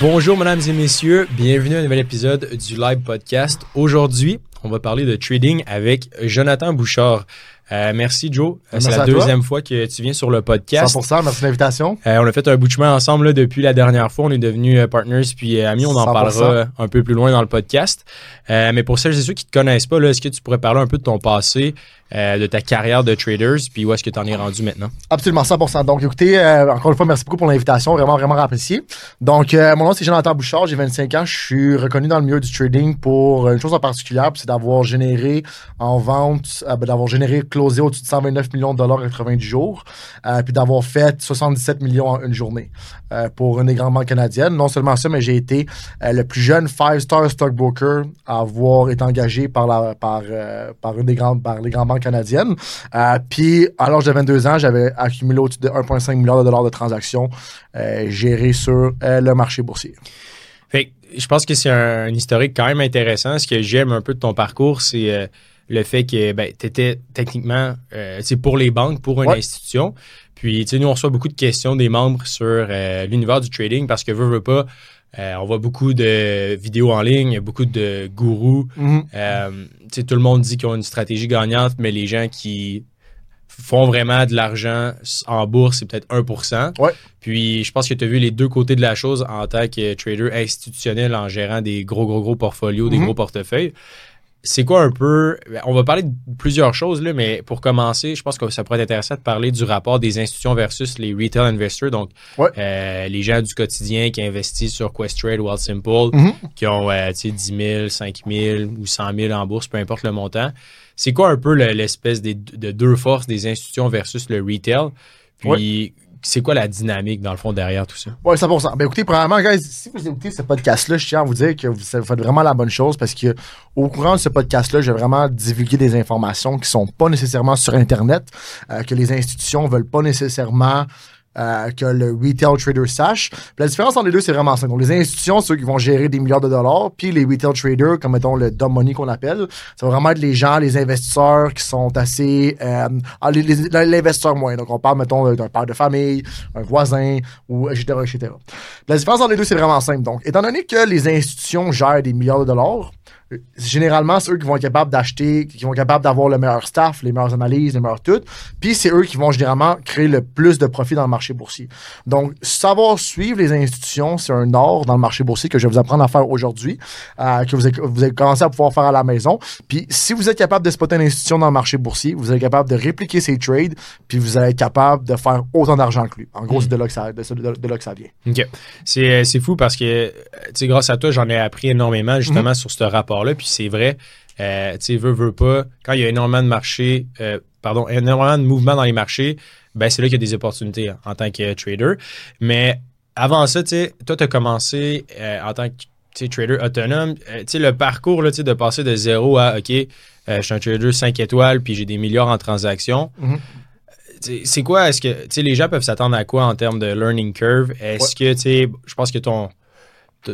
Bonjour, mesdames et messieurs. Bienvenue à un nouvel épisode du Live Podcast. Aujourd'hui, on va parler de trading avec Jonathan Bouchard. Euh, merci, Joe. Euh, C'est la toi. deuxième fois que tu viens sur le podcast. 100%, merci de l'invitation. Euh, on a fait un bout de chemin ensemble là, depuis la dernière fois. On est devenus partners puis amis. On en 100%. parlera un peu plus loin dans le podcast. Euh, mais pour celles et ceux qui te connaissent pas, là, est-ce que tu pourrais parler un peu de ton passé, euh, de ta carrière de traders, puis où est-ce que tu en es rendu maintenant? Absolument 100%. Donc, écoutez, euh, encore une fois, merci beaucoup pour l'invitation. Vraiment, vraiment apprécié. Donc, euh, mon nom, c'est Jonathan Bouchard. J'ai 25 ans. Je suis reconnu dans le milieu du trading pour une chose en particulier, c'est d'avoir généré en vente, ben, d'avoir généré, closé au-dessus de 129 millions de dollars en 90 jours, puis d'avoir fait 77 millions en une journée pour une des grandes banques canadiennes. Non seulement ça, mais j'ai été le plus jeune five-star stockbroker à avoir été engagé par, la, par, par, une des grandes, par les grandes banques canadiennes. Euh, puis, à l'âge de 22 ans, j'avais accumulé au-dessus de 1,5 milliard de dollars de transactions euh, gérées sur euh, le marché boursier. Fait que je pense que c'est un, un historique quand même intéressant. Ce que j'aime un peu de ton parcours, c'est le fait que ben, tu étais techniquement c'est pour les banques, pour une Ouais. institution. Puis, tu sais, nous, on reçoit beaucoup de questions des membres sur l'univers du trading parce que, veut, veut pas, euh, on voit beaucoup de vidéos en ligne, beaucoup de gourous. Euh, tu sais, tout le monde dit qu'ils ont une stratégie gagnante, mais les gens qui font vraiment de l'argent en bourse, c'est peut-être 1%. Ouais. Puis je pense que tu as vu les deux côtés de la chose en tant que trader institutionnel en gérant des gros, gros, gros portfolios, des Mhm. gros portefeuilles. C'est quoi un peu. On va parler de plusieurs choses, là, mais pour commencer, je pense que ça pourrait être intéressant de parler du rapport des institutions versus les retail investors, donc Ouais. euh, les gens du quotidien qui investissent sur Questrade, Wealthsimple, Mhm. qui ont euh, tu sais, 10 000, 5 000 ou 100 000 en bourse, peu importe le montant. C'est quoi un peu le- l'espèce des- de deux forces des institutions versus le retail? Puis, c'est quoi la dynamique, dans le fond, derrière tout ça? Oui, 100%. Ben écoutez, premièrement, guys, si vous écoutez ce podcast-là, je tiens à vous dire que vous faites vraiment la bonne chose parce que au courant de ce podcast-là, je vais vraiment divulguer des informations qui sont pas nécessairement sur Internet, euh, que les institutions veulent pas nécessairement euh, que le retail trader sache. La différence entre les deux, c'est vraiment simple. Donc, les institutions, ceux qui vont gérer des milliards de dollars, puis les retail traders, comme mettons le dumb money qu'on appelle, ça va vraiment être les gens, les investisseurs qui sont assez... Euh, ah, L'investisseur moins. Donc, on parle, mettons, d'un père de famille, un voisin, ou etc., etc. La différence entre les deux, c'est vraiment simple. Donc, étant donné que les institutions gèrent des milliards de dollars, généralement, c'est eux qui vont être capables d'acheter, qui vont être capables d'avoir le meilleur staff, les meilleures analyses, les meilleures tout. Puis, c'est eux qui vont généralement créer le plus de profit dans le marché boursier. Donc, savoir suivre les institutions, c'est un art dans le marché boursier que je vais vous apprendre à faire aujourd'hui, euh, que vous avez, vous avez commencé à pouvoir faire à la maison. Puis, si vous êtes capable de spotter une institution dans le marché boursier, vous êtes capable de répliquer ses trades, puis vous allez être capable de faire autant d'argent que lui. En gros, c'est de là que ça, de, de- de là que ça vient. OK. C'est euh, c'est fou parce que, tu sais, grâce à toi, j'en ai appris énormément justement sur ce rapport-là. Puis c'est vrai, euh, tu sais, veux, veux pas, quand il y a énormément de marchés, euh, pardon, énormément de mouvements dans les marchés, ben c'est là qu'il y a des opportunités hein, en tant que trader. Mais avant ça, tu sais, toi, tu as commencé euh, en tant que trader autonome. Euh, tu sais, le parcours, là, de passer de zéro à, OK, je suis un trader 5 étoiles, puis j'ai des milliards en transactions. Mhm. Sais, C'est quoi, est-ce que, tu sais, les gens peuvent s'attendre à quoi en termes de learning curve? Est-ce que, tu sais, je pense que ton,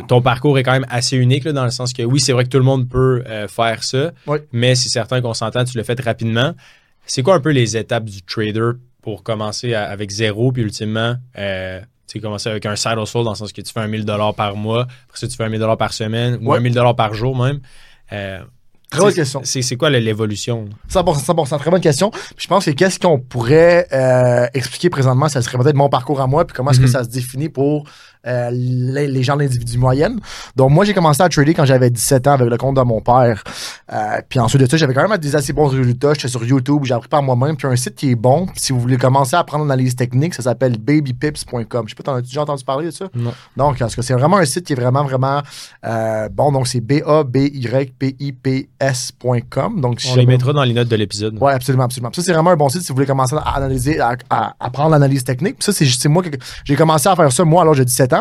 ton parcours est quand même assez unique, là, dans le sens que oui, c'est vrai que tout le monde peut euh, faire ça, mais c'est certain qu'on s'entend, tu le fais rapidement. C'est quoi un peu les étapes du trader pour commencer à- avec zéro, puis ultimement, euh, tu sais, commencer avec un side hustle dans le sens que tu fais un 1000 par mois, après ça, tu fais un 1000 par semaine ou un 1000 par jour même. Euh, Très bonne question. C'est quoi l'évolution? 100%, 100%, très bonne question. Puis je pense que qu'est-ce qu'on pourrait euh, expliquer présentement, ça serait peut-être mon parcours à moi, puis comment est-ce que ça se définit pour euh, les, les gens de l'individu moyenne. Donc moi, j'ai commencé à trader quand j'avais 17 ans avec le compte de mon père. Euh, puis ensuite de ça, j'avais quand même des assez bons résultats. J'étais sur YouTube, j'ai appris par moi-même. Puis un site qui est bon, si vous voulez commencer à apprendre l'analyse technique, ça s'appelle babypips.com. Je sais pas, t'en as déjà entendu parler de ça? Non. Donc, parce que c'est vraiment un site qui est vraiment, vraiment euh, bon. Donc, c'est B-A-B-Y-P-I-P-S.com. Donc, si On les mettra dans les notes de l'épisode. oui, absolument, absolument. Puis Ça, c'est vraiment un bon site si vous voulez commencer à analyser, à, à apprendre l'analyse technique. Puis ça, c'est moi que j'ai commencé à faire ça, moi, l'âge de 17 ans.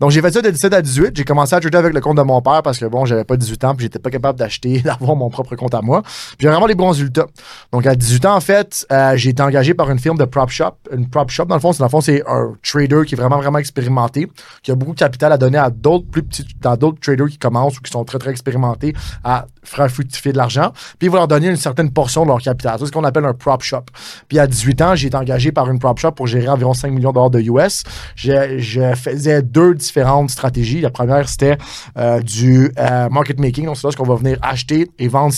Donc, j'ai fait ça de 17 à 18. J'ai commencé à trader avec le compte de mon père parce que, bon, j'avais pas 18 ans, puis j'étais pas capable d'acheter, d'avoir mon propre compte à moi. Puis j'ai vraiment des bons résultats. Donc, à 18 ans, en fait, euh, j'ai été engagé par une firme de prop shop. Une prop shop, dans le fond, c'est, le fond, c'est un trader qui est vraiment, vraiment expérimenté, qui a beaucoup de capital à donner à d'autres plus petits, dans d'autres traders qui commencent ou qui sont très, très expérimentés à faire fructifier de l'argent. Puis, il va leur donner une certaine portion de leur capital. C'est ce qu'on appelle un prop shop. Puis, à 18 ans, j'ai été engagé par une prop shop pour gérer environ 5 millions de dollars de US. Je, faisais deux différentes stratégies. La première, c'était euh, du euh, market making. Donc, c'est là qu'on va venir acheter et vendre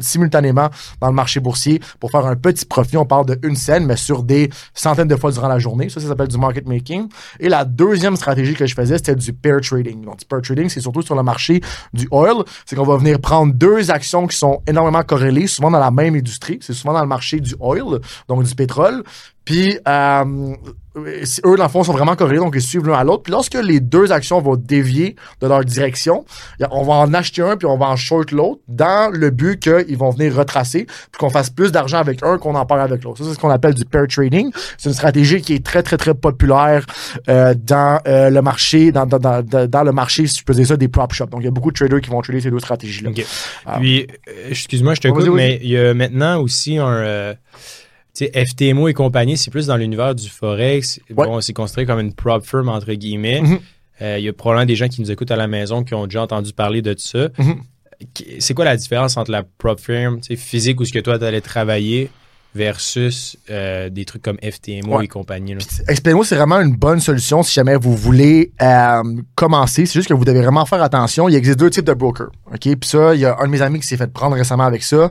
simultanément dans le marché boursier pour faire un petit profit. On parle de une scène, mais sur des centaines de fois durant la journée. Ça, ça s'appelle du market making. Et la deuxième stratégie que je faisais, c'était du pair trading. Donc, du pair trading, c'est surtout sur le marché du oil. C'est qu'on va venir prendre deux actions qui sont énormément corrélées, souvent dans la même industrie. C'est souvent dans le marché du oil, donc du pétrole. Puis, euh, eux, dans le fond, sont vraiment corrélés, donc ils suivent l'un à l'autre. Puis lorsque les deux actions vont dévier de leur direction, on va en acheter un, puis on va en short l'autre, dans le but qu'ils vont venir retracer, puis qu'on fasse plus d'argent avec un qu'on en parle avec l'autre. Ça, c'est ce qu'on appelle du pair trading. C'est une stratégie qui est très, très, très populaire euh, dans euh, le marché, dans, dans, dans, dans, le marché, si je peux dire ça, des prop shops. Donc, il y a beaucoup de traders qui vont trader ces deux stratégies-là. puis, excuse-moi, je te coupe, mais il y a maintenant aussi un FTMO et compagnie, c'est plus dans l'univers du Forex. Bon, c'est considéré comme une prop firm, entre guillemets. Mhm. Euh, il y a probablement des gens qui nous écoutent à la maison qui ont déjà entendu parler de ça. Mhm. C'est quoi la différence entre la prop firm physique ou ce que toi, tu allais travailler versus euh, des trucs comme FTMO et compagnie. FTMO, c'est vraiment une bonne solution si jamais vous voulez euh, commencer. C'est juste que vous devez vraiment faire attention. Il existe deux types de brokers. OK? Puis ça, il y a un de mes amis qui s'est fait prendre récemment avec ça.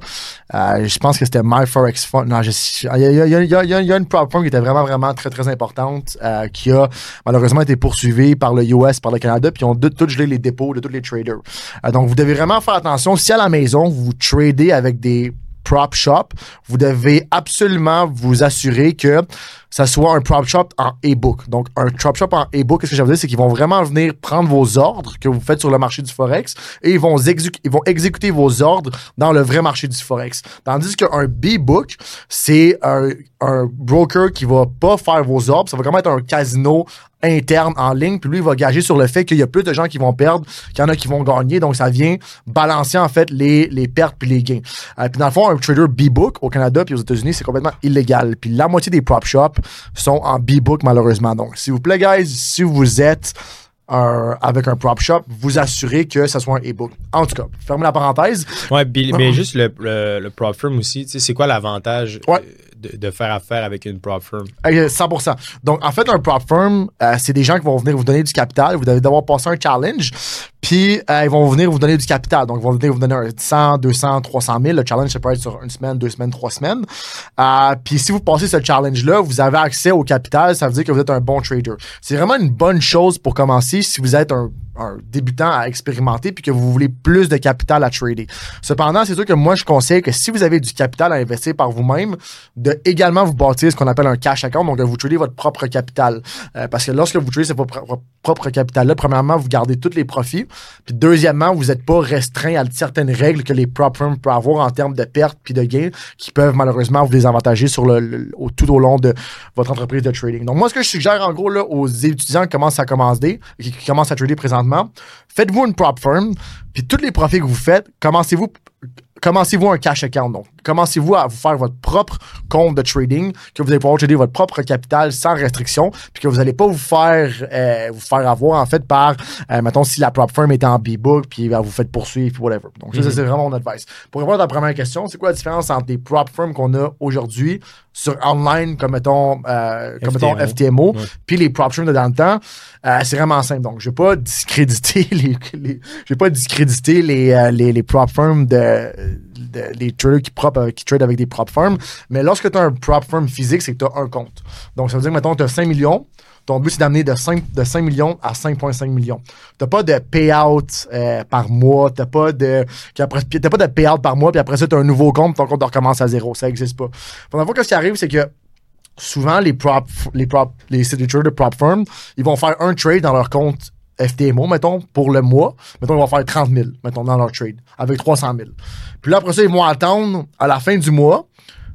Euh, je pense que c'était MyForex Fund. Non, je, il, y a, il, y a, il, y a, une qui était vraiment, vraiment très, très importante qui a malheureusement été poursuivie par le US, par le Canada, puis ils ont tout gelé les dépôts de tous les traders. donc, vous devez vraiment faire attention. Si à la maison, vous tradez avec des prop shop, vous devez absolument vous assurer que ça soit un prop shop en e-book. Donc, un prop shop en e-book, qu'est-ce que je veux dire, c'est qu'ils vont vraiment venir prendre vos ordres que vous faites sur le marché du Forex et ils vont, exécuter vos ordres dans le vrai marché du Forex. Tandis qu'un B-book, c'est un, un broker qui va pas faire vos ordres. Ça va vraiment être un casino interne en ligne. Puis lui, il va gager sur le fait qu'il y a plus de gens qui vont perdre qu'il y en a qui vont gagner. Donc, ça vient balancer, en fait, les, les pertes puis les gains. Euh, puis dans le fond, un trader B-Book au Canada puis aux États-Unis, c'est complètement illégal. Puis la moitié des prop shops sont en B-Book, malheureusement. Donc, s'il vous plaît, guys, si vous êtes avec un prop shop, vous assurez que ça soit un e-book. En tout cas, fermez la parenthèse. Ouais, mais juste le, le, prop firm aussi, c'est quoi l'avantage? Ouais de, faire affaire avec une prop firm? 100%. Donc, en fait, un prop firm, euh, c'est des gens qui vont venir vous donner du capital. Vous devez devoir passer un challenge. Puis, euh, ils vont venir vous donner du capital. Donc, ils vont venir vous donner un 100, 200, 300 000. Le challenge, ça peut être sur une semaine, deux semaines, trois semaines. Euh, puis, si vous passez ce challenge-là, vous avez accès au capital. Ça veut dire que vous êtes un bon trader. C'est vraiment une bonne chose pour commencer si vous êtes un un débutant à expérimenter puis que vous voulez plus de capital à trader. Cependant, c'est sûr que moi, je conseille que si vous avez du capital à investir par vous-même, de également vous bâtir ce qu'on appelle un cash account, donc de vous trader votre propre capital. Euh, parce que lorsque vous tradez votre propre capital-là, premièrement, vous gardez tous les profits. Puis deuxièmement, vous n'êtes pas restreint à certaines règles que les prop firms peuvent avoir en termes de pertes puis de gains qui peuvent malheureusement vous désavantager sur le, tout au long de votre entreprise de trading. Donc moi, ce que je suggère en gros là, aux étudiants qui commencent à commencer, qui commencent à trader présentement, faites-vous une prop firm, puis tous les profits que vous faites, commencez-vous commencez-vous un cash account. Donc, commencez-vous à vous faire votre propre compte de trading, que vous allez pouvoir trader votre propre capital sans restriction, puis que vous n'allez pas vous faire euh, vous faire avoir en fait par, euh, mettons, si la prop firm était en B-book, puis vous faites poursuivre, puis whatever. Donc, ça, mm-hmm. c'est vraiment mon advice. Pour répondre à ta première question, c'est quoi la différence entre les prop firms qu'on a aujourd'hui sur online, comme mettons, euh, comme FTMO, mettons FTMO puis les prop firms de dans le temps? Euh, c'est vraiment simple. Donc, je vais pas discréditer les, je vais pas discréditer les, les, les prop firms de, les traders qui, prop, euh, trade avec des prop firms. Mais lorsque tu as un prop firm physique, c'est que tu as un compte. Donc, ça veut dire, mettons, tu as 5 millions. Ton but, c'est d'amener de 5, de 5 millions à 5,5 millions. Tu pas de payout euh, par mois. Tu pas de, pas de payout par mois, puis après ça, tu as un nouveau compte, ton compte recommence à zéro. Ça n'existe pas. Pendant fois, ce qui arrive, c'est que souvent, les prop, les prop, les de prop firms, ils vont faire un trade dans leur compte FTMO, mettons, pour le mois. Mettons, ils vont faire 30 000, mettons, dans leur trade, avec 300 000. Puis là, après ça, ils vont attendre à la fin du mois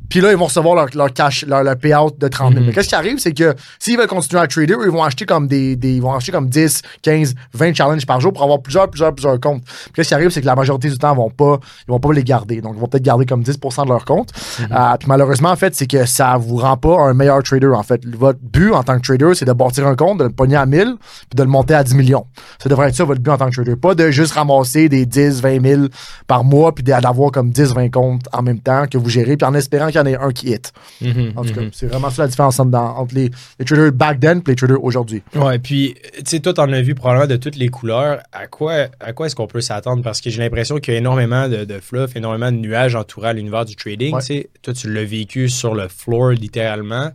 puis là, ils vont recevoir leur, leur cash, leur, leur, payout de 30 000. Mhm. Mais qu'est-ce qui arrive, c'est que s'ils veulent continuer à trader, ils vont acheter comme des, des, ils vont acheter comme 10, 15, 20 challenges par jour pour avoir plusieurs, plusieurs, plusieurs comptes. Puis qu'est-ce qui arrive, c'est que la majorité du temps, ils vont pas, ils vont pas les garder. Donc, ils vont peut-être garder comme 10% de leur compte. Mhm. Euh, puis malheureusement, en fait, c'est que ça vous rend pas un meilleur trader, en fait. Votre but en tant que trader, c'est de bâtir un compte, de le pogner à 1000, puis de le monter à 10 millions. Ça devrait être ça, votre but en tant que trader. Pas de juste ramasser des 10, 20 000 par mois, puis d'avoir comme 10, 20 comptes en même temps que vous gérez, puis en espérant qu'il y en ait un qui hit. Mhm, En tout cas, mhm. c'est vraiment ça la différence entre, dans- entre les, les traders back then et les traders aujourd'hui. Ouais, puis, tu sais, toi, t'en as vu probablement de toutes les couleurs. À quoi, à quoi est-ce qu'on peut s'attendre? Parce que j'ai l'impression qu'il y a énormément de, de fluff, énormément de nuages entourant l'univers du trading. Ouais. tu sais. Toi, tu l'as vécu sur le floor, littéralement.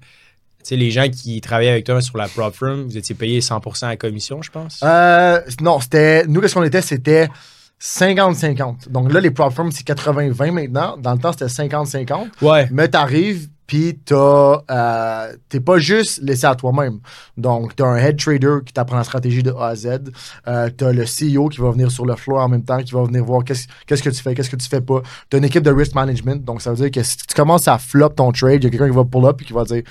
Tu sais, les gens qui travaillaient avec toi sur la prop firm, vous étiez payés 100% à commission, je pense? Euh, non, c'était. Nous, qu'est-ce qu'on était? C'était 50-50. Donc là, les prop firms, c'est 80-20 maintenant. Dans le temps, c'était 50-50. Ouais. Mais t'arrives, puis t'as, euh, t'es pas juste laissé à toi-même. Donc, t'as un head trader qui t'apprend la stratégie de A à Z. Euh, t'as le CEO qui va venir sur le floor en même temps, qui va venir voir qu'est-ce, qu'est-ce que tu fais, qu'est-ce que tu fais pas. T'as une équipe de risk management. Donc, ça veut dire que si tu commences à flop ton trade, il y a quelqu'un qui va pull up et qui va dire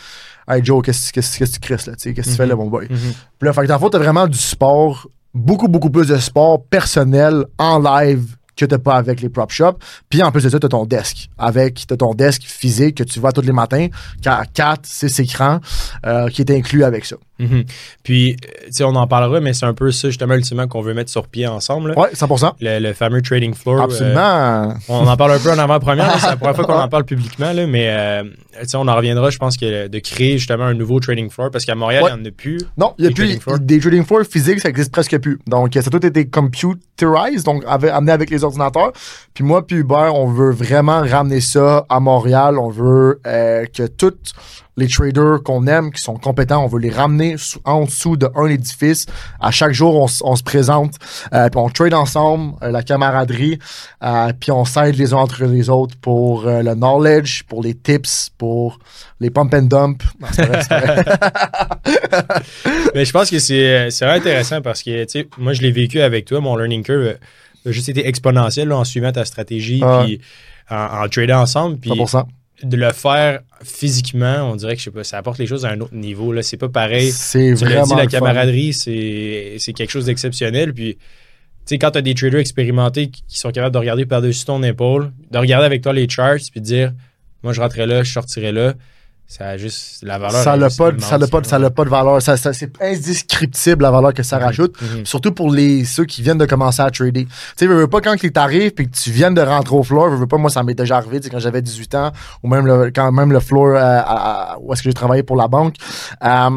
Hey Joe, qu'est-ce, qu'est-ce, qu'est-ce que tu crisses là? tu sais, Qu'est-ce que tu fais là, mon boy? Mhm. Puis là, fait que dans le fond, t'as vraiment du sport, beaucoup, beaucoup plus de sport personnel en live que t'as pas avec les prop shops. Puis en plus de ça, t'as ton desk. Avec, t'as ton desk physique que tu vois tous les matins, qui a 4, 6 écrans, euh, qui est inclus avec ça. Mhm. Puis, euh, tu sais, on en parlera, mais c'est un peu ça, justement, ultimement, qu'on veut mettre sur pied ensemble. Ouais, 100%. Le, le fameux trading floor. euh, Absolument. On en parle un peu en avant-première, c'est la première fois qu'on en parle publiquement, là, mais euh, tu sais, on en reviendra, je pense, que de créer justement un nouveau trading floor, parce qu'à Montréal, Ouais. il n'y en a plus. non, il y a plus trading des trading floors physiques, ça existe presque plus. Donc, ça a tout été computerized, donc avec- amené avec les ordinateurs. Puis moi, puis Hubert, on veut vraiment ramener ça à Montréal. On veut euh, que tous les traders qu'on aime, qui sont compétents, on veut les ramener en dessous d'un édifice. À chaque jour, on, se présente, euh, puis on trade ensemble, euh, la camaraderie, euh, puis on s'aide les uns entre les autres pour le knowledge, pour les tips, pour les pump and dump. Non, c'est vrai, c'est vrai. Mais je pense que c'est vraiment intéressant parce que, tu sais, moi, je l'ai vécu avec toi, mon learning curve a juste été exponentiel là, en suivant ta stratégie, Ah puis en, en tradant ensemble, puis 100%. De le faire physiquement, on dirait que, je sais pas, ça apporte les choses à un autre niveau, là. C'est pas pareil. C'est vraiment dit, la camaraderie, c'est c'est quelque chose d'exceptionnel. Puis, tu sais, quand tu as des traders expérimentés qui qui sont capables de regarder par-dessus ton épaule, de regarder avec toi les charts, puis de dire, moi, je rentrais là, je sortirais là, ça a juste la valeur. ça n'a pas, ça n'a pas, ça n'a pas de valeur. Ça, ça- c'est indescriptible la valeur que ça Mhm. rajoute. Mhm. Surtout pour les ceux qui viennent de commencer à trader. Tu sais, veux, veux pas quand tu arrives puis que tu viens de rentrer au floor, veux, veux pas, moi ça m'est déjà arrivé quand j'avais 18 ans ou même le, quand même le floor euh, à- à- où est-ce que j'ai travaillé pour la banque. Euh,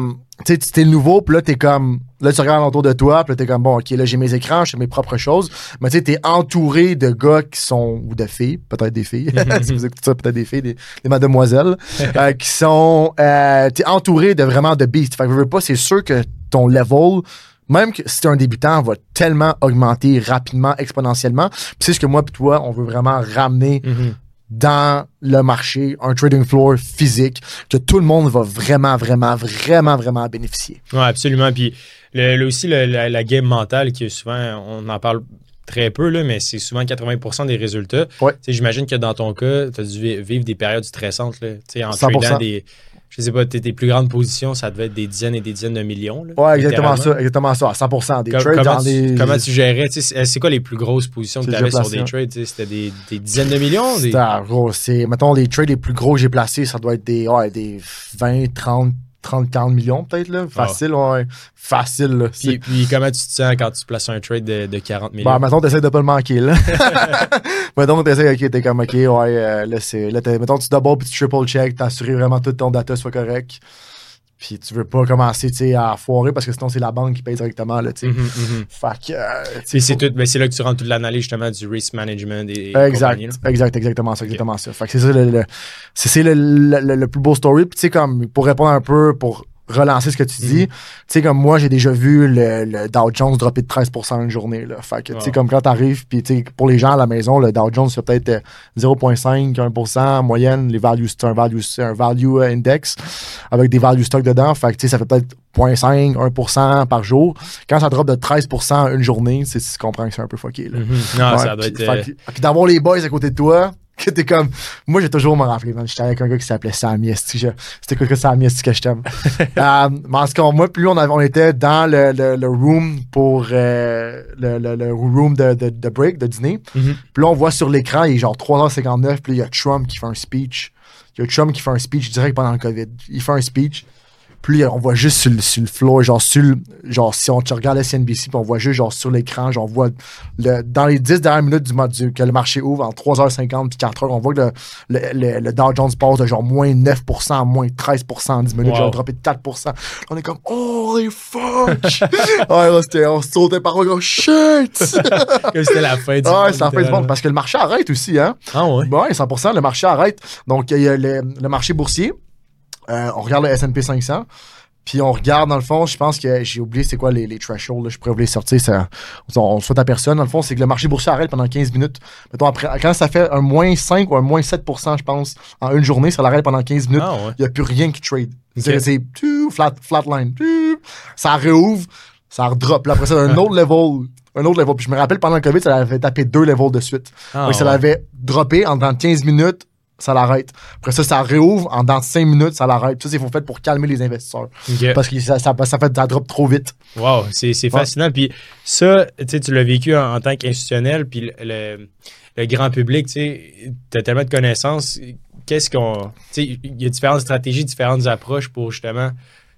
tu sais, t'es nouveau, puis là, t'es comme. Là, tu regardes autour de toi, puis là, t'es comme, bon, OK, là, j'ai mes écrans, j'ai mes propres choses. Mais tu sais, t'es entouré de gars qui sont. ou de filles, peut-être des filles. si vous écoutez ça, peut-être des filles, des, des mademoiselles, euh, qui sont. Euh, t'es entouré de vraiment de beasts. Fait que, veux, veux pas, c'est sûr que ton level même que si t'es un débutant, va tellement augmenter rapidement, exponentiellement. Puis c'est ce que moi et toi, on veut vraiment ramener Mhm. Dans le marché, un trading floor physique, que tout le monde va vraiment, vraiment, vraiment, vraiment bénéficier. Ouais, absolument. Puis le, le- aussi, le- la, la game mentale, qui est souvent, on en parle très peu, là, mais c'est souvent 80% des résultats. Ouais. J'imagine que dans ton cas, tu as dû vi- vivre des périodes stressantes. Là, en 100%. tradant des, je sais pas, tes, tes plus grandes positions, ça devait être des dizaines et des dizaines de millions. Là, Ouais, exactement ça, exactement ça, à 100%. Des trades comment, dans tu, des... comment tu gérais? tu sais, C'est quoi les plus grosses positions que tu avais sur des trades? C'était des, des dizaines de millions? Des... C'est, gros, mettons, les trades les plus gros que j'ai placés, ça doit être des, ouais, des 20, 30, 30, 40 millions peut-être, là. Facile, ouais. Facile, là. Puis, puis comment tu te sens quand tu places un trade de, de 40 millions? Bah, mettons, t'essaies de pas le manquer, là. mettons, t'essaies, ok, t'es comme, ok, ouais, euh, là, c'est, là, mettons, tu double puis tu triple check, t'assures vraiment tout ton data soit correct. Puis tu veux pas commencer, à foirer parce que sinon, c'est la banque qui paye directement, là, euh, Puis c'est faut- tout, mais c'est là que tu rentres toute l'analyse justement du risk management et Exact, exact, exactement ça, exactement ça. Fait que c'est ça le, le- c'est, c'est le, le, le- le plus beau story. Puis tu sais, comme, pour répondre un peu, pour relancer ce que tu dis, Mhm. tu sais, comme moi, j'ai déjà vu le, le Dow Jones dropper de 13% une journée, là. Fait que, tu sais, Wow. comme quand t'arrives, puis tu sais, pour les gens à la maison, le Dow Jones, c'est peut-être euh, 0,5, 1% en moyenne. Les values, c'est un value, c'est un value euh, index avec des value stocks dedans. Fait que, tu sais, ça fait peut-être 0,5, 1% par jour. Quand ça drop de 13% une journée, c'est, tu comprends que c'est un peu fucké, là. Mhm. Non, Ouais, ça doit être. euh, puis d'avoir les boys à côté de toi, que t'es comme. Moi, j'ai toujours me rappelé, man. J'étais avec un gars qui s'appelait Samy Esti. C'était quoi que Samy Esti que je t'aime? euh, mais en tout cas, moi, lui, on, avait- on était dans le, le, le room pour. euh, le, le, le room de, de, de break, de dîner. mhm. Puis là, on voit sur l'écran, il est genre 3h59, puis il y a Trump qui fait un speech. Il y a Trump qui fait un speech direct pendant le COVID. Il fait un speech. Puis on voit juste sur le, sur le floor, genre, sur le- genre si on tu regardes la CNBC, puis on voit juste genre sur l'écran, genre, on voit le, dans les 10 dernières minutes du, du- que le marché ouvre, en 3h50 puis 4h, on voit que le, le, le- Dow Jones passe de genre moins 9%, à moins 13% en 10 minutes, Wow. genre droppé de 4%. On est comme, holy fuck! ouais, là, c'était, on sautait par là, comme, shit! Comme c'était la fin du Ouais, monde, ça en fait du monde parce que le marché arrête aussi, hein? Ah ouais? Ouais, 100%, le marché arrête. Donc, il y a le, le marché boursier. Euh, on regarde le S&P 500. Puis on regarde, dans le fond, je pense que j'ai oublié c'est quoi les, les thresholds, là, je pourrais vous les sortir, ça, on, on souhaite à personne. Dans le fond, c'est que le marché boursier arrête pendant 15 minutes. Mettons, après, quand ça fait un moins 5 ou un moins 7%, je pense, en une journée, ça l'arrête pendant 15 minutes. Ah ouais. Il n'y a plus rien qui trade. C'est Ok. c'est flat, flatline. Ça réouvre, ça redrop. Là, après ça, un autre level. Un autre level. Puis je me rappelle, pendant le COVID, ça avait tapé deux levels de suite. Ah Donc, ça l'avait droppé en dans 15 minutes, ça l'arrête. Après ça, ça réouvre en dans 5 minutes, ça l'arrête. Ça, c'est fait pour calmer les investisseurs. Parce que ça, ça, ça fait ça drop trop vite. Wow, c'est Ouais. fascinant. Puis ça, tu l'as vécu en, en tant qu'institutionnel, puis le, le- le grand public, tu as tellement de connaissances. Qu'est-ce qu'on. Il y a différentes stratégies, différentes approches pour justement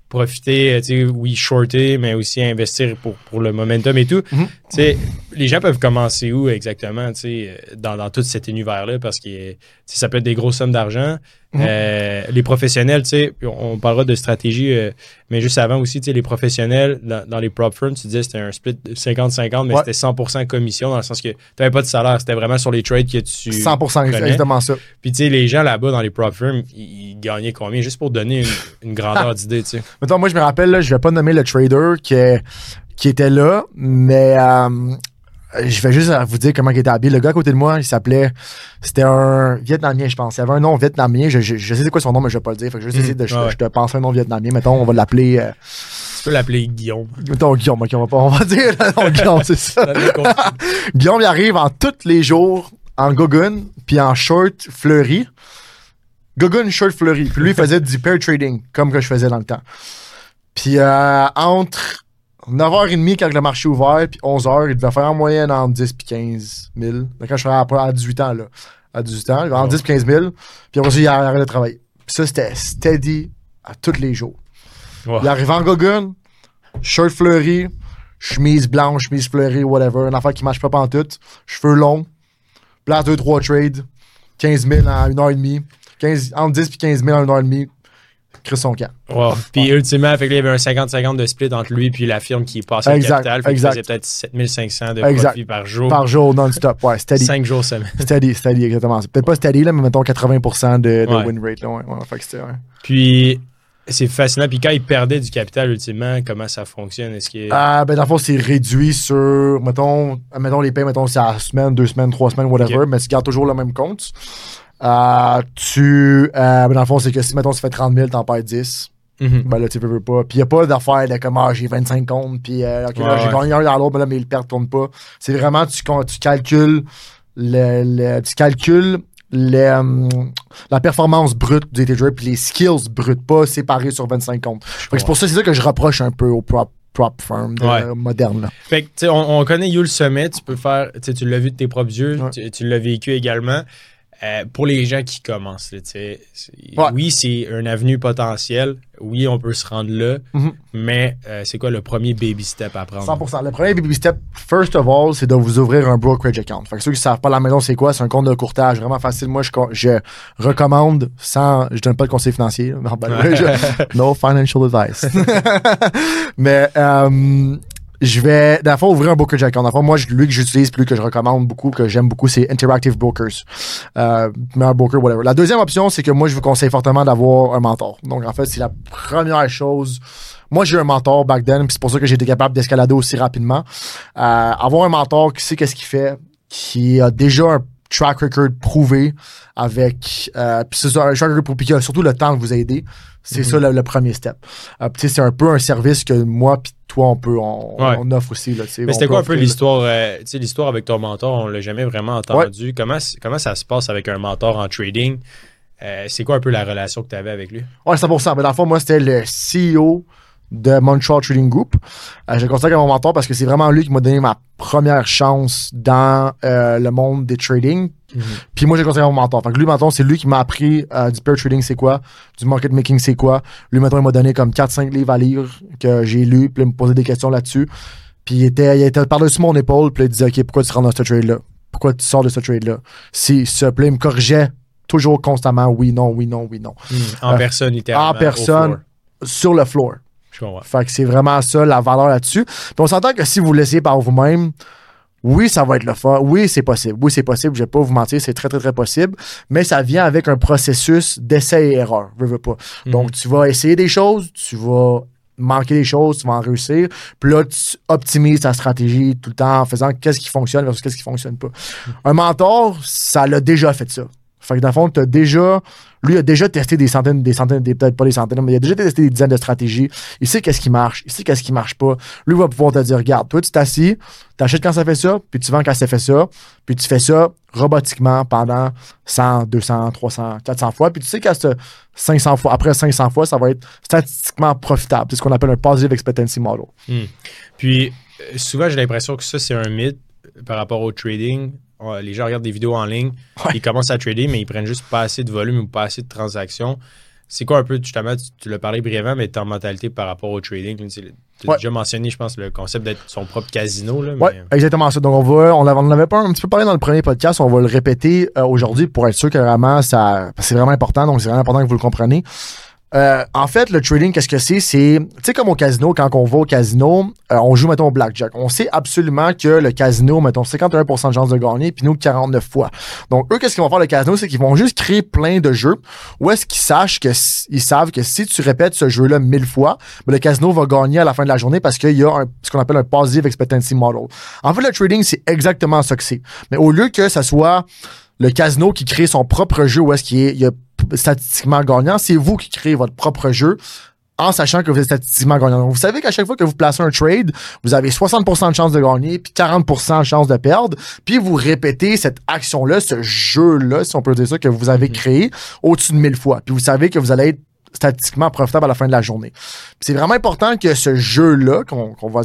profiter, oui, shorter, mais aussi investir pour, pour le momentum et tout. Mhm. Tu sais, les gens peuvent commencer où exactement, tu sais, dans, dans tout cet univers-là, parce que ça peut être des grosses sommes d'argent. Euh, les professionnels, tu sais, on, parlera de stratégie, euh, mais juste avant aussi, tu sais, les professionnels, dans, dans les prop firms, tu disais que c'était un split de 50-50, mais Ouais. c'était 100% commission, dans le sens que tu n'avais pas de salaire, c'était vraiment sur les trades que tu... 100%, connais. exactement ça. Puis tu sais, les gens là-bas dans les prop firms, ils, ils gagnaient combien? Juste pour donner une, une grandeur d'idée, tu sais. Mettons, moi, je me rappelle, là, je vais pas nommer le trader qui, qui était là, mais euh, je vais juste vous dire comment il était habillé. Le gars à côté de moi, il s'appelait. C'était un Vietnamien, je pense. Il avait un nom vietnamien. Je, je, je sais c'est quoi son nom, mais je vais pas le dire. Fait que je vais juste essayer de. Je, ouais. je te pense un nom vietnamien. Mettons, on va l'appeler. euh, Tu peux l'appeler Guillaume. mettons Guillaume, ok, on va pas. On va dire le nom Guillaume, c'est ça. Guillaume, il arrive en tous les jours en gogun, puis en short fleuri. Gogun, short fleuri. Puis lui, il faisait du pair trading, comme que je faisais dans le temps. Puis euh, entre 9h30 quand le marché est ouvert, puis 11h, il devait faire en moyenne entre 10 puis 15 000. Mais quand je faisais à, à 18 ans, là. À 18 ans, entre 10 puis 15 000. Puis après ça, il arrêtait de travailler. Puis ça, c'était steady à tous les jours. Ouais. Il arrive en gogun, shirt fleuri, chemise blanche, chemise fleurie, whatever, une affaire qui marche pas pantoute, cheveux longs, place 2-3 trades, 15 000 en 1h30, 15, entre 10 et 15 000 en 1h30, crée son camp. Wow. Puis ultimement, fait il y avait un 50-50 de split entre lui et la firme qui passait le Exact, capital. Fait exact. faisait peut-être 7500 de Exact. profit par jour. Par jour, non-stop, ouais, steady. 5 jours semaine. Steady, steady, exactement. C'est peut-être pas steady, là, mais mettons 80% de, de Ouais. win rate, là, ouais, ouais, fait que ouais. Puis c'est fascinant. Puis quand il perdait du capital, ultimement, comment ça fonctionne? Est-ce que. Ah, ben, dans le fond, c'est réduit sur, mettons, mettons les payes, mettons, c'est à la semaine, deux semaines, trois semaines, whatever, Ok. mais tu gardes toujours le même compte. Euh, tu, euh, ben, dans le fond, c'est que si, mettons, tu fais 30 000, t'en perds 10. Mhm. Ben là, tu veux, veux pas. Puis il a pas d'affaire de comme, ah, j'ai 25 comptes, puis euh, Ouais, j'ai gagné un dans l'autre, mais là, mes pertes tournent pas. C'est vraiment, tu, tu calcules le, le- tu calcules le, hum, la performance brute du trader puis les skills brutes, pas séparés sur 25 comptes. Fait que c'est pour ça, c'est ça que je reproche un peu aux prop, prop firms de- Ouais. modernes. là. Fait que, tu sais, on, on connaît You le sommet, tu peux faire, tu l'as vu de tes propres yeux, Ouais. tu, tu l'as vécu également. Euh, pour les gens qui commencent, là, Ouais. oui, c'est un avenue potentiel. Oui, on peut se rendre là, Mhm. mais euh, c'est quoi le premier baby step à prendre? 100%. Le premier baby step, first of all, c'est de vous ouvrir un brokerage account. Fait que ceux qui savent pas la maison, c'est quoi? C'est un compte de courtage vraiment facile. Moi, je, co- je recommande sans, je donne pas de conseil financier. Non, ben, je- no financial advice. Mais, euh, je vais, dans le fond, ouvrir un brokerage account. Dans le fond, moi, lui que j'utilise, lui que je recommande beaucoup, que j'aime beaucoup, c'est Interactive Brokers. Euh, meilleur broker, whatever. La deuxième option, c'est que moi, je vous conseille fortement d'avoir un mentor. Donc, en fait, c'est la première chose. Moi, j'ai eu un mentor back then, puis c'est pour ça que j'ai été capable d'escalader aussi rapidement. Euh, avoir un mentor qui sait qu'est-ce qu'il fait, qui a déjà un track record prouvé avec euh, puis c'est ça, un track record prouvé, puis qui a surtout le temps de vous aider. C'est Mhm. ça le, le premier step. Euh, puis tu sais, c'est un peu un service que moi puis toi on peut on, Ouais. on offre aussi là, Mais c'était quoi un peu l'histoire, euh, tu sais, l'histoire avec ton mentor, on l'a jamais vraiment entendu. Comment, comment ça se passe avec un mentor en trading? Euh, c'est quoi un peu la relation que tu avais avec lui? Ouais, 100%. Mais dans le fond, moi, c'était le CEO de Montreal Trading Group. Euh, je le considère comme mon mentor parce que c'est vraiment lui qui m'a donné ma première chance dans euh, le monde des trading. Mhm. Puis moi, je le considère comme mon mentor. Fait que lui, mentor, c'est lui qui m'a appris euh, du pair trading, c'est quoi, du market making, c'est quoi. Lui, maintenant, il m'a donné comme 4-5 livres à lire que j'ai lu, puis il me posait des questions là-dessus. Puis il était, il était par-dessus mon épaule, puis il disait, OK, pourquoi tu rentres dans ce trade-là? Pourquoi tu sors de ce trade-là? Si, ce puis il me corrigeait toujours constamment, oui, non, oui, non, oui, non. Mhm. En Euh, personne, littéralement. en au personne. Sur le floor. Je comprends. Fait que c'est vraiment ça, la valeur là-dessus. Puis on s'entend que si vous l'essayez par vous-même, oui, ça va être le fun. Oui, c'est possible. Oui, c'est possible. Je vais pas vous mentir, c'est très, très, très possible. Mais ça vient avec un processus d'essai et erreur. Veux, veux pas. Mhm. Donc, tu vas essayer des choses, tu vas manquer des choses, tu vas en réussir. Puis là, tu optimises ta stratégie tout le temps en faisant qu'est-ce qui fonctionne versus qu'est-ce qui fonctionne pas. Un mentor, ça l'a déjà fait ça. Fait que dans le fond, tu as déjà. Lui a déjà testé des centaines, des centaines, des- peut-être pas des centaines, mais il a déjà testé des dizaines de stratégies. Il sait qu'est-ce qui marche, il sait qu'est-ce qui marche pas. Lui va pouvoir te dire, regarde, toi, tu t'assis, t'achètes quand ça fait ça, puis tu vends quand ça fait ça, puis tu fais ça robotiquement pendant 100, 200, 300, 400 fois, puis tu sais qu'à ce 500 fois, après 500 fois, ça va être statistiquement profitable. C'est ce qu'on appelle un positive expectancy model. Puis, euh, souvent, j'ai l'impression que ça, c'est un mythe par rapport au trading. Les gens regardent des vidéos en ligne, Ouais. ils commencent à trader, mais ils prennent juste pas assez de volume ou pas assez de transactions. C'est quoi un peu, justement, tu, tu l'as parlé brièvement, mais ta mentalité par rapport au trading? Tu as Ouais. déjà mentionné, je pense, le concept d'être son propre casino. Là, exactement ça. Donc, on va, on en avait pas un petit peu parlé dans le premier podcast, on va le répéter euh, aujourd'hui pour être sûr que vraiment ça, c'est vraiment important. Donc, c'est vraiment important que vous le compreniez. Euh, en fait, le trading, qu'est-ce que c'est? C'est, tu sais, comme au casino, quand on va au casino, euh, on joue, mettons, au blackjack. On sait absolument que le casino, mettons, 51% de chance de gagner, puis nous, 49 fois. Donc, eux, qu'est-ce qu'ils vont faire, le casino? C'est qu'ils vont juste créer plein de jeux où est-ce qu'ils sachent que, ils savent que si tu répètes ce jeu-là mille fois, ben, le casino va gagner à la fin de la journée parce qu'il y a ce qu'on appelle un positive expectancy model. En fait, le trading, c'est exactement ça que c'est. Mais au lieu que ça soit le casino qui crée son propre jeu où est-ce qu'il est, il y a p- statistiquement gagnant, c'est vous qui créez votre propre jeu en sachant que vous êtes statistiquement gagnant. Donc, vous savez qu'à chaque fois que vous placez un trade, vous avez 60% de chance de gagner, puis 40% de chance de perdre, puis vous répétez cette action-là, ce jeu-là, si on peut dire ça, que vous avez créé au-dessus de 1000 fois. Puis vous savez que vous allez être statistiquement profitable à la fin de la journée. C'est vraiment important que ce jeu-là, qu'on qu'on va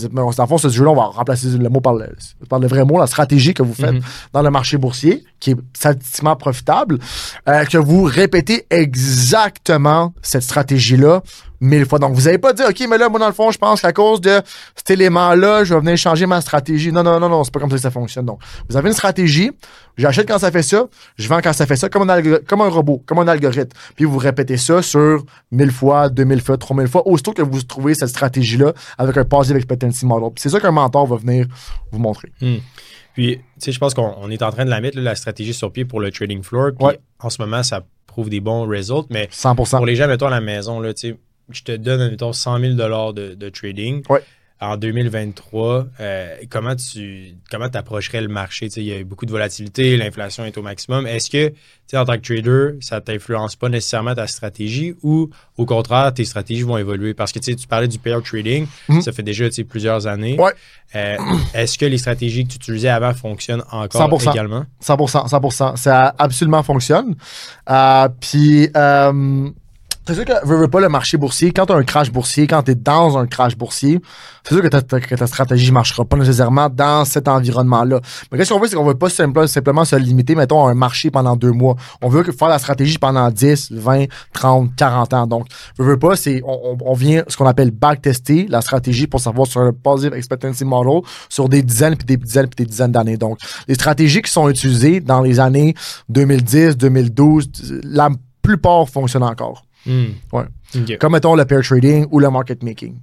fond, ce jeu-là, on va remplacer le mot par le, par le vrai mot, la stratégie que vous faites Mhm. dans le marché boursier, qui est statistiquement profitable, euh, que vous répétez exactement cette stratégie-là mille fois. Donc, vous n'allez pas dire, OK, mais là, moi, dans le fond, je pense qu'à cause de cet élément-là, je vais venir changer ma stratégie. Non, non, non, non, c'est pas comme ça que ça fonctionne. Donc, vous avez une stratégie, j'achète quand ça fait ça, je vends quand ça fait ça, comme un, algo- comme un robot, comme un algorithme. Puis, vous répétez ça sur 1000 fois, 2000 fois, 3000 fois, aussitôt que vous trouvez cette stratégie-là avec un positive expectancy model. C'est ça qu'un mentor va venir vous montrer. Puis, tu sais, je pense qu'on on est en train de la mettre, là, la stratégie sur pied pour le trading floor. Puis, Ouais. en ce moment, ça prouve des bons résultats, mais 100%. pour les gens, mettons, à la maison, là, tu sais, je te donne, mettons, 100 000 de, de trading. Ouais. En 2023, euh, comment tu comment approcherais le marché? Il y a eu beaucoup de volatilité, l'inflation est au maximum. Est-ce que, en tant que trader, ça t'influence pas nécessairement ta stratégie ou, au contraire, tes stratégies vont évoluer? Parce que, tu parlais du pair trading, Mhm. ça fait déjà, plusieurs années. Ouais. Euh, Est-ce que les stratégies que tu utilisais avant fonctionnent encore 100%. également? 100%, 100%. Ça absolument fonctionne. Euh, Puis, c'est sûr que, veux, veux pas, le marché boursier, quand tu as un crash boursier, quand tu es dans un crash boursier, c'est sûr que ta, ta- que ta stratégie marchera pas nécessairement dans cet environnement-là. Mais qu'est-ce qu'on veut, c'est qu'on veut pas simplement, se limiter, mettons, à un marché pendant deux mois. On veut faire la stratégie pendant 10, 20, 30, 40 ans. Donc, veux, veux pas, c'est, on, vient, ce qu'on appelle backtester la stratégie pour savoir sur un positive expectancy model sur des dizaines, puis des dizaines, puis des dizaines d'années. Donc, les stratégies qui sont utilisées dans les années 2010, 2012, la plupart fonctionnent encore. Ouais. OK. Comme mettons le pair trading ou le market making.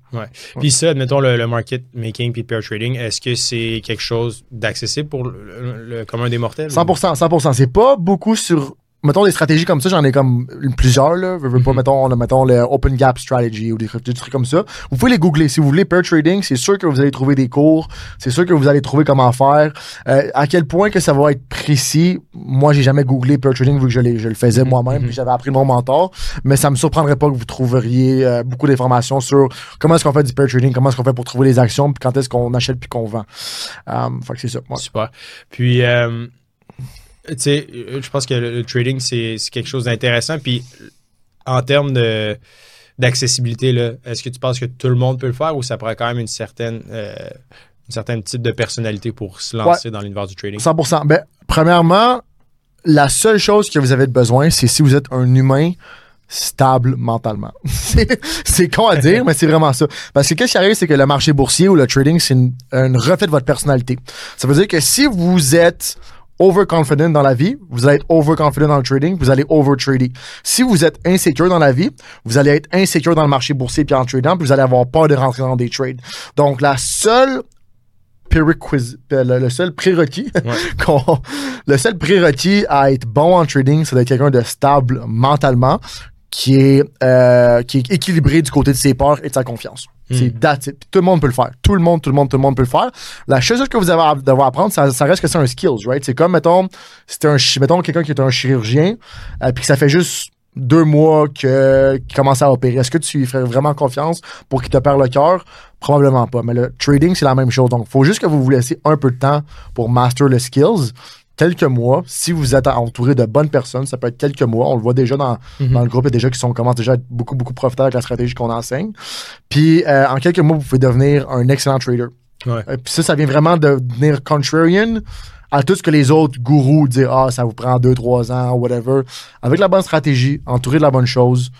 Puis ça, admettons le, le market making puis le pair trading, est-ce que c'est quelque chose d'accessible pour le commun des mortels? 100%, 100%. C'est pas beaucoup sur mettons des stratégies comme ça, j'en ai comme plusieurs là, veux, veux pas Mhm. mettons on a, mettons le open gap strategy ou des, trucs- des trucs comme ça. Vous pouvez les googler si vous voulez pair trading, c'est sûr que vous allez trouver des cours, c'est sûr que vous allez trouver comment faire. Euh, à quel point que ça va être précis, moi j'ai jamais googlé pair trading vu que je, je le faisais Mhm, moi-même puis j'avais appris de mon mentor, mais ça me surprendrait pas que vous trouveriez euh, beaucoup d'informations sur comment est-ce qu'on fait du pair trading, comment est-ce qu'on fait pour trouver les actions puis quand est-ce qu'on achète puis qu'on vend. Euh, fait que c'est ça. ouais. Super. Puis, euh, tu sais, euh, je pense que le, le trading, c'est quelque chose d'intéressant. Puis, en termes de, d'accessibilité, est-ce que tu penses que tout le monde peut le faire ou ça prend quand même une certaine, euh, une certaine type de personnalité pour se lancer dans l'univers du trading? 100%. Ben, premièrement, la seule chose que vous avez besoin, c'est si vous êtes un humain stable mentalement. C'est- con à dire, mais c'est vraiment ça. Parce que qu'est-ce qui arrive, c'est que le marché boursier ou le trading, c'est une, un reflet de votre personnalité. Ça veut dire que si vous êtes overconfident dans la vie, vous allez être overconfident dans le trading, vous allez overtrader. Si vous êtes insécure dans la vie, vous allez être insécure dans le marché boursier puis en trading, puis vous allez avoir peur de rentrer dans des trades. Donc, la seule prerequis- le, seul prérequis qu'on- le seul prérequis à être bon en trading, c'est d'être quelqu'un de stable mentalement, qui est, euh, qui est équilibré du côté de ses peurs et de sa confiance. C'est that's it. Puis tout le monde peut le faire. Tout le monde, tout le monde, tout le monde peut le faire. La chose que vous avez à devoir apprendre, ça, ça reste que c'est un skills, right? C'est comme, mettons, c'est un, mettons quelqu'un qui est un chirurgien, euh, puis que ça fait juste deux mois que, qu'il commence à opérer. Est-ce que tu lui ferais vraiment confiance pour qu'il te perd le cœur? Probablement pas. Mais le trading, c'est la même chose. Donc, il faut juste que vous vous laissiez un peu de temps pour master le skills. Quelques mois, si vous êtes entouré de bonnes personnes, ça peut être quelques mois. On le voit déjà dans, Mhm. dans le groupe, il y a déjà qui sont, commencent déjà à être beaucoup, beaucoup profiteurs avec la stratégie qu'on enseigne. Puis, euh, en quelques mois, vous pouvez devenir un excellent trader. Ouais. Euh, Puis ça, ça vient vraiment de devenir contrarian à tout ce que les autres gourous disent Ah, ça vous prend 2-3 ans, whatever. Avec la bonne stratégie, entouré de la bonne chose,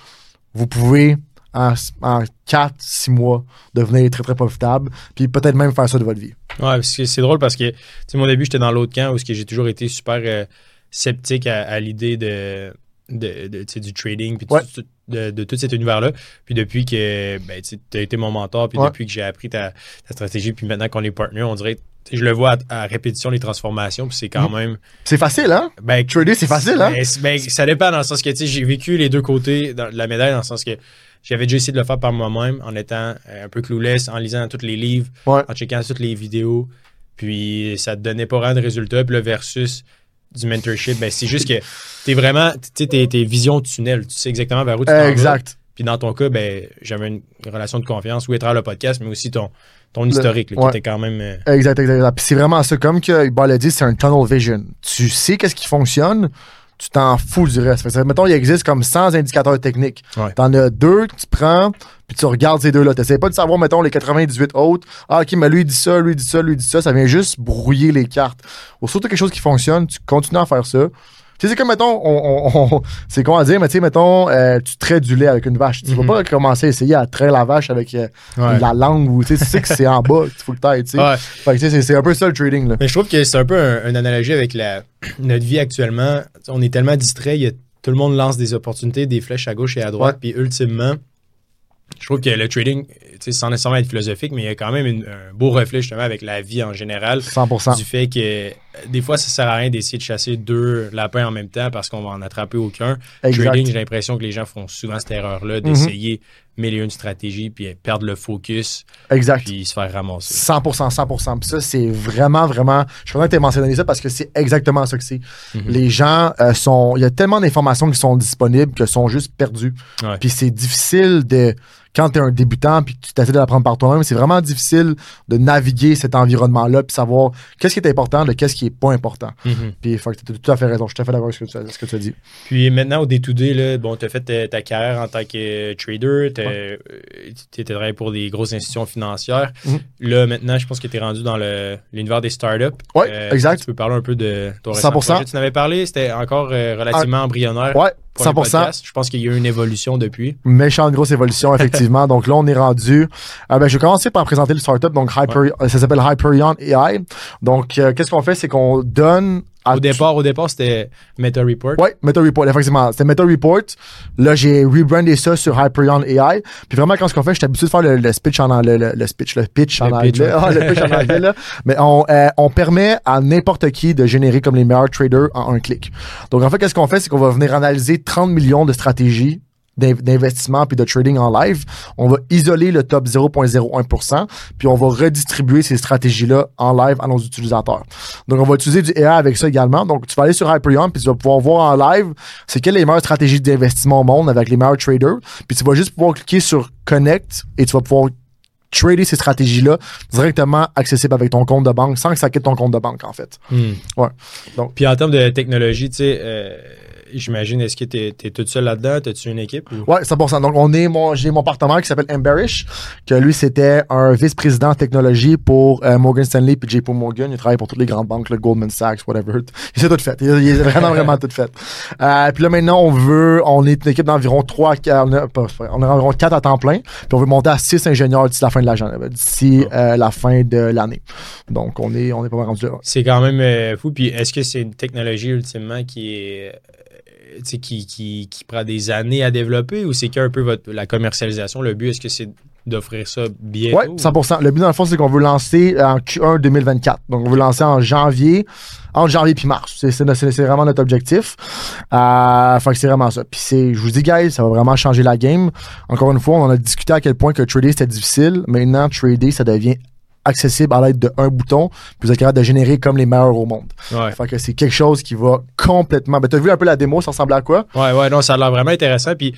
vous pouvez, en, en 4-6 mois, devenir très, très profitable. Puis peut-être même faire ça de votre vie. Ouais, parce que c'est drôle parce que, tu sais, mon début, j'étais dans l'autre camp où j'ai toujours été super euh, sceptique à, à l'idée de, de, du trading puis de- de, de tout cet univers-là. Puis depuis que ben, tu as été mon mentor, puis Ouais. depuis que j'ai appris ta, ta stratégie, puis maintenant qu'on est partner, on dirait, je le vois à, à répétition, les transformations, puis c'est quand même. C'est facile, hein? Ben, Trader, c'est facile, hein? ben, ben, ça dépend dans le sens que, tu sais, j'ai vécu les deux côtés de la médaille, dans le sens que j'avais déjà essayé de le faire par moi-même en étant euh, un peu clueless, en lisant tous les livres, Ouais. en checkant toutes les vidéos, puis ça te donnait pas vraiment de résultats. Puis là, versus du mentorship, ben, c'est juste que t'es vraiment, tu sais, t'es, t'es vision tunnel, tu sais exactement vers où tu t'en vas. exact. Puis dans ton cas, ben, j'avais une relation de confiance, oui, à travers le podcast, mais aussi ton, ton historique, là, ouais. qui était quand même. euh, Exact, exact, exact. Puis c'est vraiment ça. Comme que Iqbal l'a dit, c'est un tunnel vision. Tu sais qu'est-ce qui fonctionne, tu t'en fous du reste. Fait que, mettons, il existe comme 100 indicateurs techniques. Ouais. T'en as deux que tu prends, puis tu regardes ces deux-là. T'essaies pas de savoir, mettons, les 98 autres. Ah, OK, mais lui, il dit ça, lui, il dit ça, lui, il dit ça. Ça vient juste brouiller les cartes. Aussitôt que quelque chose qui fonctionne, tu continues à faire ça. Tu sais, c'est comme, mettons, on, on- on- c'est à dire, mais tu sais, mettons, euh, tu traites du lait avec une vache. Tu Mhm. vas pas commencer à essayer à traire la vache avec euh, Ouais. la langue ou, tu sais, tu que c'est en bas, qu'il faut que t'ailles, tu sais. Ouais. Fait que, tu sais, c'est- un peu ça le trading, là. Mais je trouve que c'est un peu un- une analogie avec la, notre vie actuellement. On est tellement distrait, il y a- tout le monde lance des opportunités, des flèches à gauche et à droite, puis ultimement, je trouve que le trading, tu sais, sans nécessairement être philosophique, mais il y a quand même une- un beau reflet justement avec la vie en général. 100%. Du fait que des fois, ça sert à rien d'essayer de chasser deux lapins en même temps parce qu'on va en attraper aucun. Exact. Trading, j'ai l'impression que les gens font souvent cette erreur-là d'essayer mille et une stratégies puis perdre le focus Exact. puis se faire ramasser. 100%, 100%. Puis ça, c'est vraiment, vraiment. Je suis content que tu aies mentionné ça parce que c'est exactement ça que c'est. Mhm. Les gens euh, sont. Il y a tellement d'informations qui sont disponibles que sont juste perdues. Ouais. Puis c'est difficile de. Quand tu es un débutant puis que tu t'essaies de l'apprendre par toi-même, c'est vraiment difficile de naviguer cet environnement-là puis savoir qu'est-ce qui est important de qu'est-ce qui est pas important. Mhm. Puis tu as tout à fait raison. Je suis tout à fait d'accord avec ce que tu as, dit. Puis maintenant, au day-to-day, là, bon, tu as fait ta, ta carrière en tant que trader, tu étais travaillé pour des grosses institutions financières. Mhm. Là, maintenant, je pense que tu es rendu dans l'univers des startups. Euh, Ouais, exact. Tu peux parler un peu de ton récent 100%. projet. Tu en avais parlé, c'était encore euh, relativement embryonnaire. Ouais, pour le 100%. podcast. Je pense qu'il y a eu une évolution depuis. méchante grosse évolution, effectivement. donc là, on est rendu. euh, ben, je vais commencer par présenter le startup. Donc, Hyper, euh, ça s'appelle Hyperion AI. Donc, euh, qu'est-ce qu'on fait? C'est qu'on donne Au départ, au départ, c'était Meta Report. Ouais, Meta Report, effectivement. C'était Meta Report. Là, j'ai rebrandé ça sur Hyperion AI. Puis vraiment, quand ce qu'on fait, j'étais habitué de faire le, le speech en anglais, le, le speech, le pitch en anglais. ouais. Ah, le pitch en anglais, là. Mais on, euh, on permet à n'importe qui de générer comme les meilleurs traders en un clic. Donc, en fait, qu'est-ce qu'on fait? C'est qu'on va venir analyser 30 millions de stratégies d'investissement puis de trading en live. On va isoler le top 0.01%, puis on va redistribuer ces stratégies-là en live à nos utilisateurs. Donc, on va utiliser du AI avec ça également. Donc, tu vas aller sur Hyperion, puis tu vas pouvoir voir en live c'est quelles les meilleures stratégies d'investissement au monde avec les meilleurs traders. Puis tu vas juste pouvoir cliquer sur Connect et tu vas pouvoir trader ces stratégies-là directement accessibles avec ton compte de banque sans que ça quitte ton compte de banque, en fait. Hmm. Ouais. Donc- Puis en termes de technologie, tu sais, euh, j'imagine, est-ce que tu es, tout seul là-dedans? As-tu une équipe? Ou? Ouais, 100%. Donc, on est mon, j'ai mon partenaire qui s'appelle Emberish, que lui, c'était un vice-président en technologie pour euh, Morgan Stanley puis JP Morgan. Il travaille pour toutes les grandes banques, le Goldman Sachs, whatever. Il s'est tout fait. Il, il est vraiment, vraiment tout fait. Euh, puis là, maintenant, on veut, on est une équipe d'environ 3, on a, on a environ 4 à temps plein. Puis on veut monter à 6 ingénieurs d'ici la fin de l'année. D'ici euh, la fin de l'année. Donc, on est, on est pas mal rendu là. C'est quand même euh, fou. Puis est-ce que c'est une technologie ultimement qui est qui, qui, qui, prend des années à développer ou c'est qu'un peu la commercialisation? Le but, est-ce que c'est d'offrir ça bientôt? Oui, 100% Le but, dans le fond, c'est qu'on veut lancer en Q1 2024. Donc, on veut lancer en janvier, entre janvier puis mars. C'est vraiment notre objectif. Euh, c'est vraiment ça. Puis c'est, je vous dis, guys, ça va vraiment changer la game. Encore une fois, on en a discuté à quel point que trader, c'était difficile. Maintenant, trader, ça devient accessible à l'aide d'un bouton, puis vous êtes capable de générer comme les meilleurs au monde. Ouais. Fait que c'est quelque chose qui va complètement. Ben, t'as vu un peu la démo, ça ressemblait à quoi? Ouais, ouais, non, ça a l'air vraiment intéressant. Puis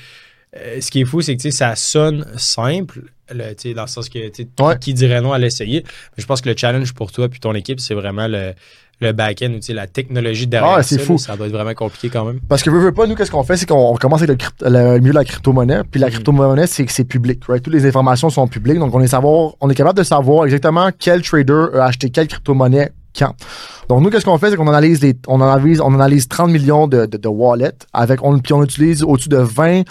euh, ce qui est fou, c'est que ça sonne simple, le, dans le sens que Ouais. qui dirait non à l'essayer. Mais je pense que le challenge pour toi puis ton équipe, c'est vraiment le, le back-end, tu sais, la technologie derrière Ah, c'est ça, fou. là, ça doit être vraiment compliqué quand même. Parce que veux, veux pas, nous, qu'est-ce qu'on fait, c'est qu'on on commence avec le, le milieu de la crypto-monnaie. Puis la Mhm. crypto-monnaie, c'est que c'est public, right? Toutes les informations sont publiques. Donc, on est, savoir, on est capable de savoir exactement quel trader a acheté quelle crypto-monnaie Donc, nous, qu'est-ce qu'on fait, c'est qu'on analyse les, on analyse, on analyse 30 millions de, wallets avec, puis on utilise au-dessus de 20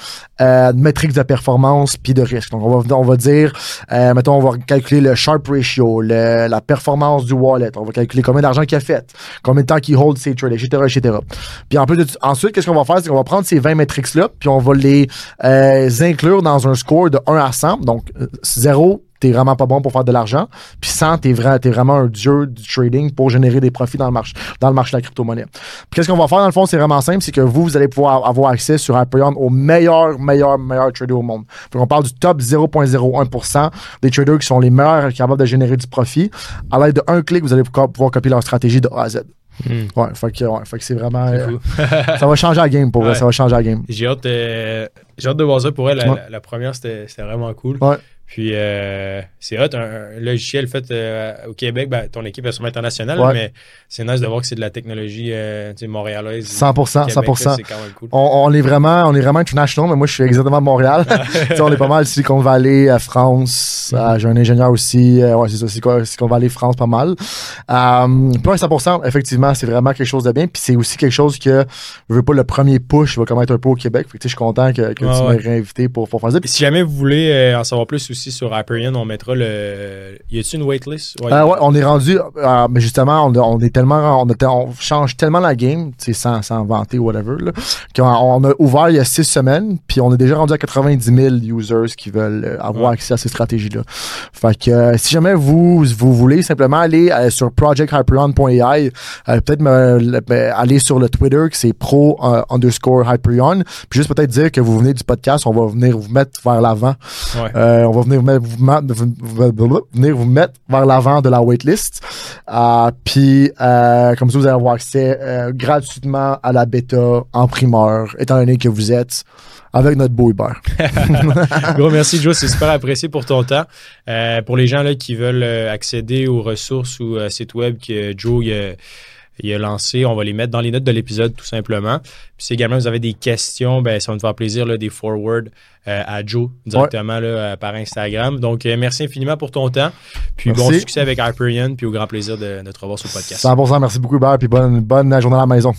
euh, métriques de performance puis de risque. Donc, on va, dire, euh, mettons, on va calculer le sharp ratio, la performance du wallet. On va calculer combien d'argent qu'il a fait, combien de temps qu'il hold ses trades, etc.. Puis ensuite, qu'est-ce qu'on va faire, c'est qu'on va prendre ces 20 métriques-là, puis on va les euh, inclure dans un score de 1 à 100. Donc, euh, 0, t'es vraiment pas bon pour faire de l'argent. Puis 100, t'es, vra- t'es vraiment un dieu du trading pour générer des profits dans le marché, dans le marché de la crypto-monnaie. Puis qu'est-ce qu'on va faire, dans le fond, c'est vraiment simple, c'est que vous, vous allez pouvoir avoir accès sur Hyperion aux meilleurs, meilleurs, meilleurs traders au monde. Donc, on parle du top 0.01% des traders qui sont les meilleurs capables de générer du profit. À l'aide d'un clic, vous allez pouvoir, copier leur stratégie de A à Z. Ouais, fait que, ouais, fait que c'est vraiment. Euh, ça va changer la game pour vrai, Ouais. ça va changer la game. J'ai hâte, euh, j'ai hâte de voir ça pour elle. La, Ouais. la- la première, c'était c'était vraiment cool. Ouais. Puis, euh, c'est hot. Un, un logiciel fait euh, au Québec, ben, ton équipe est sûrement internationale, Ouais. mais c'est nice de voir que c'est de la technologie euh, montréalaise. 100%, Québec, là, 100%. C'est quand même cool. On, on est vraiment, on est vraiment international, mais moi je suis exactement de Montréal. Sais, on est pas mal Silicon Valley, euh, France. Euh, J'ai un ingénieur aussi. ouais, c'est ça, Silicon Valley, France, pas mal. Puis ouais, 100%, effectivement, c'est vraiment quelque chose de bien. Puis c'est aussi quelque chose que je veux pas le premier push va comme être un peu au Québec. Fait que, je suis content que, que Ouais, tu ouais. m'aies réinvité pour, pour faire ça. Puis si jamais vous voulez en savoir plus aussi sur Hyperion, on mettra le. Y a-t-il une waitlist? Euh, ouais, on est rendu, euh, mais justement, on, on est tellement, on, change tellement la game, sans, sans vanter ou whatever, qu'on on a ouvert il y a six semaines, puis on est déjà rendu à 90 000 users qui veulent euh, avoir Ouais. accès à ces stratégies-là. Fait que si jamais vous, vous voulez simplement aller sur projecthyperion.ai, peut-être me- aller sur le Twitter que c'est pro underscore Hyperion, puis juste peut-être dire que vous venez du podcast, on va venir vous mettre vers l'avant. Ouais. Euh, on va venir vous, mettre- vers l'avant de la waitlist. Euh, puis, euh, comme ça, vous allez avoir accès euh, gratuitement à la bêta en primeur, étant donné que vous êtes avec notre beau Hubert. Gros merci, Joe. C'est super apprécié pour ton temps. Euh, pour les gens là, qui veulent accéder aux ressources ou euh, sites web que Joe il a, lancé, on va les mettre dans les notes de l'épisode tout simplement. Puis si également vous avez des questions, ben, ça va nous faire plaisir là, des forward euh, à Joe directement là, par Instagram. Donc euh, merci infiniment pour ton temps. Puis bon succès avec Hyperion. Puis au grand plaisir de, de te revoir sur le podcast. 100%, merci beaucoup Hubert, puis bonne, bonne journée à la maison.